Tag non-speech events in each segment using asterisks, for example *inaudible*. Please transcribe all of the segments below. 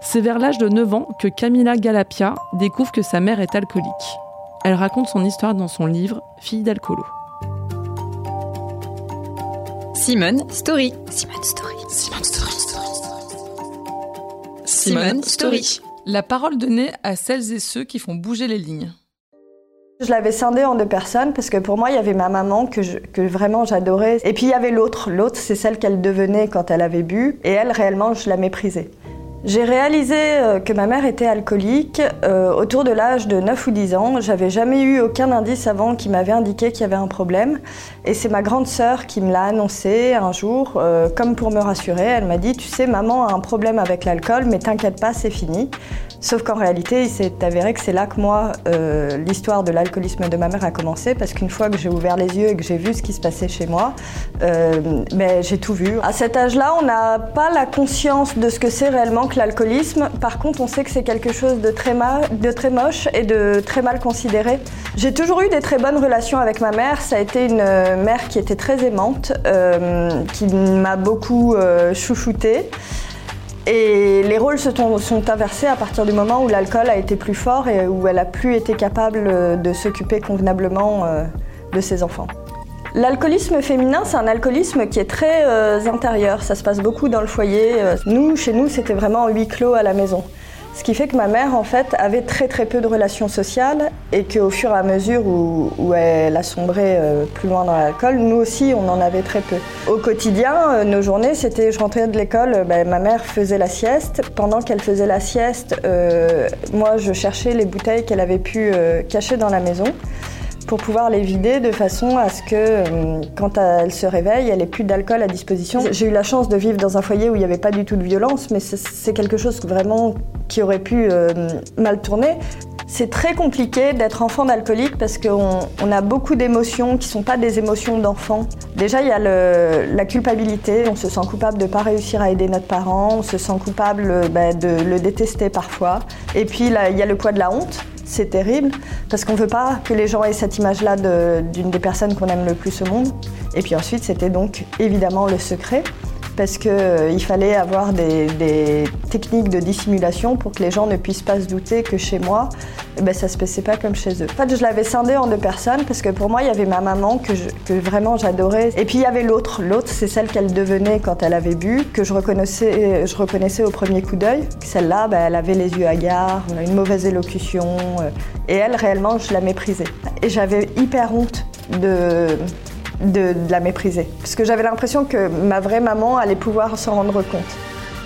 C'est vers l'âge de 9 ans que Camila Galapia découvre que sa mère est alcoolique. Elle raconte son histoire dans son livre Fille d'alcoolo. Simone Story. Simone Story. Simone Story. Simone Story. La parole donnée à celles et ceux qui font bouger les lignes. Je l'avais scindée en deux personnes parce que pour moi, il y avait ma maman que, je- que vraiment j'adorais. Et puis il y avait l'autre. L'autre, c'est celle qu'elle devenait quand elle avait bu. Et elle, réellement, je la méprisais. J'ai réalisé euh, que ma mère était alcoolique euh, autour de l'âge de 9 ou 10 ans. J'avais jamais eu aucun indice avant qui m'avait indiqué qu'il y avait un problème. Et c'est ma grande sœur qui me l'a annoncé un jour, euh, comme pour me rassurer. Elle m'a dit, tu sais, maman a un problème avec l'alcool, mais t'inquiète pas, c'est fini. Sauf qu'en réalité, il s'est avéré que c'est là que moi, euh, l'histoire de l'alcoolisme de ma mère a commencé, parce qu'une fois que j'ai ouvert les yeux et que j'ai vu ce qui se passait chez moi, euh, j'ai tout vu. À cet âge-là, on n'a pas la conscience de ce que c'est réellement que l'alcoolisme. Par contre, on sait que c'est quelque chose de très, de très moche et de très mal considéré. J'ai toujours eu des très bonnes relations avec ma mère. Ça a été une euh, mère qui était très aimante, euh, qui m'a beaucoup euh, chouchoutée. Et les rôles se sont, inversés à partir du moment où l'alcool a été plus fort et où elle a plus été capable euh, de s'occuper convenablement euh, de ses enfants. L'alcoolisme féminin, c'est un alcoolisme qui est très euh, intérieur. Ça se passe beaucoup dans le foyer. Nous, chez nous, c'était vraiment huis clos à la maison. Ce qui fait que ma mère, en fait, avait très très peu de relations sociales et qu'au fur et à mesure où, elle a euh, plus loin dans l'alcool, nous aussi, on en avait très peu. Au quotidien, euh, nos journées, c'était, je rentrais de l'école, euh, ben, ma mère faisait la sieste. Pendant qu'elle faisait la sieste, moi, je cherchais les bouteilles qu'elle avait pu cacher dans la maison pour pouvoir les vider de façon à ce que euh, quand elle se réveille, elle ait plus d'alcool à disposition. J'ai eu la chance de vivre dans un foyer où il n'y avait pas du tout de violence, mais c'est- quelque chose vraiment qui aurait pu euh, mal tourner. C'est très compliqué d'être enfant d'alcoolique parce qu'on on a beaucoup d'émotions qui ne sont pas des émotions d'enfant. Déjà, il y a la culpabilité. On se sent coupable de ne pas réussir à aider notre parent. On se sent coupable euh, bah, de le détester parfois. Et puis, il y a le poids de la honte. C'est terrible parce qu'on ne veut pas que les gens aient cette image-là d'une des personnes qu'on aime le plus au monde. Et puis ensuite, c'était donc évidemment le secret parce qu'il fallait avoir des, techniques de dissimulation pour que les gens ne puissent pas se douter que chez moi, eh ben, ça se passait pas comme chez eux. En fait, je l'avais scindé en deux personnes parce que pour moi, il y avait ma maman que, vraiment j'adorais. Et puis il y avait l'autre. L'autre, c'est celle qu'elle devenait quand elle avait bu, que je reconnaissais, reconnaissais au premier coup d'œil. Celle-là, ben, elle avait les yeux hagards, une mauvaise élocution. euh, et elle, réellement, je la méprisais. Et j'avais hyper honte de, de, la mépriser. Parce que j'avais l'impression que ma vraie maman allait pouvoir s'en rendre compte.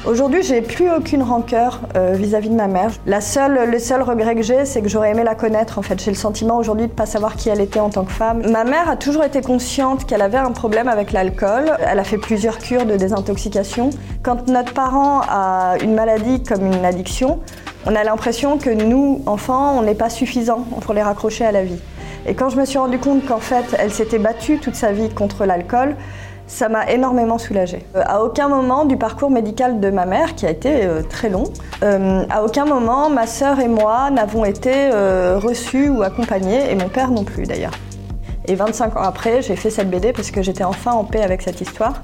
Aujourd'hui, j'ai plus aucune rancœur euh, vis-à-vis de ma mère. La seule, le seul regret que j'ai, c'est que j'aurais aimé la connaître. En fait, j'ai le sentiment aujourd'hui de pas savoir qui elle était en tant que femme. Ma mère a toujours été consciente qu'elle avait un problème avec l'alcool. Elle a fait plusieurs cures de désintoxication. Quand notre parent a une maladie comme une addiction, on a l'impression que nous, enfants, on n'est pas suffisants pour les raccrocher à la vie. Et quand je me suis rendu compte qu'en fait, elle s'était battue toute sa vie contre l'alcool, ça m'a énormément soulagée. Euh, à aucun moment du parcours médical de ma mère, qui a été euh, très long, euh, à aucun moment ma sœur et moi n'avons été reçus ou accompagnés, et mon père non plus d'ailleurs. Et 25 ans après, j'ai fait cette BD parce que j'étais enfin en paix avec cette histoire.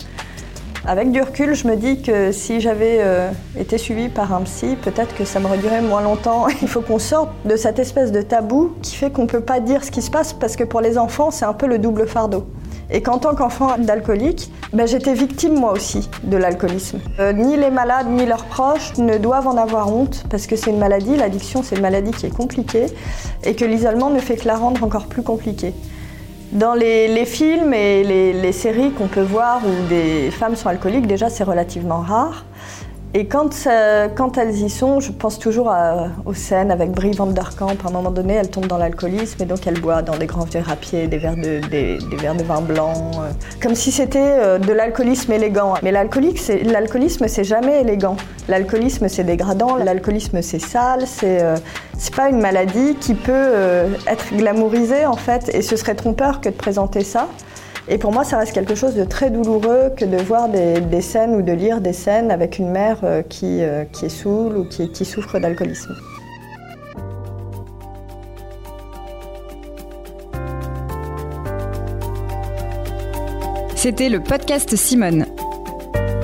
Avec du recul, je me dis que si j'avais euh, été suivie par un psy, peut-être que ça m'aurait duré moins longtemps. *laughs* Il faut qu'on sorte de cette espèce de tabou qui fait qu'on ne peut pas dire ce qui se passe parce que pour les enfants, c'est un peu le double fardeau. Et qu'en tant qu'enfant d'alcoolique, ben, j'étais victime moi aussi de l'alcoolisme. Euh, ni les malades ni leurs proches ne doivent en avoir honte parce que c'est une maladie, l'addiction c'est une maladie qui est compliquée et que l'isolement ne fait que la rendre encore plus compliquée. Dans les, films et les séries qu'on peut voir où des femmes sont alcooliques, déjà c'est relativement rare. Et quand, quand elles y sont, je pense toujours à- aux scènes avec Brie Van Der. À un moment donné, elle tombe dans l'alcoolisme et donc elle boit dans des grands verres à des verres de, des, verres de vin blanc, euh, comme si c'était euh, de l'alcoolisme élégant. Mais l'alcoolisme, c'est jamais élégant. L'alcoolisme, c'est dégradant. L'alcoolisme, c'est sale. C'est euh, c'est pas une maladie qui peut être glamourisée en fait. Et ce serait trompeur que de présenter ça. Et pour moi, ça reste quelque chose de très douloureux que de voir des, scènes ou de lire des scènes avec une mère euh, qui, euh, qui est saoule ou qui, qui souffre d'alcoolisme. C'était le podcast Simone.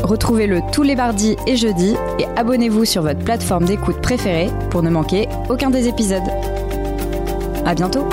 Retrouvez-le tous les mardis et jeudis et abonnez-vous sur votre plateforme d'écoute préférée pour ne manquer aucun des épisodes. À bientôt!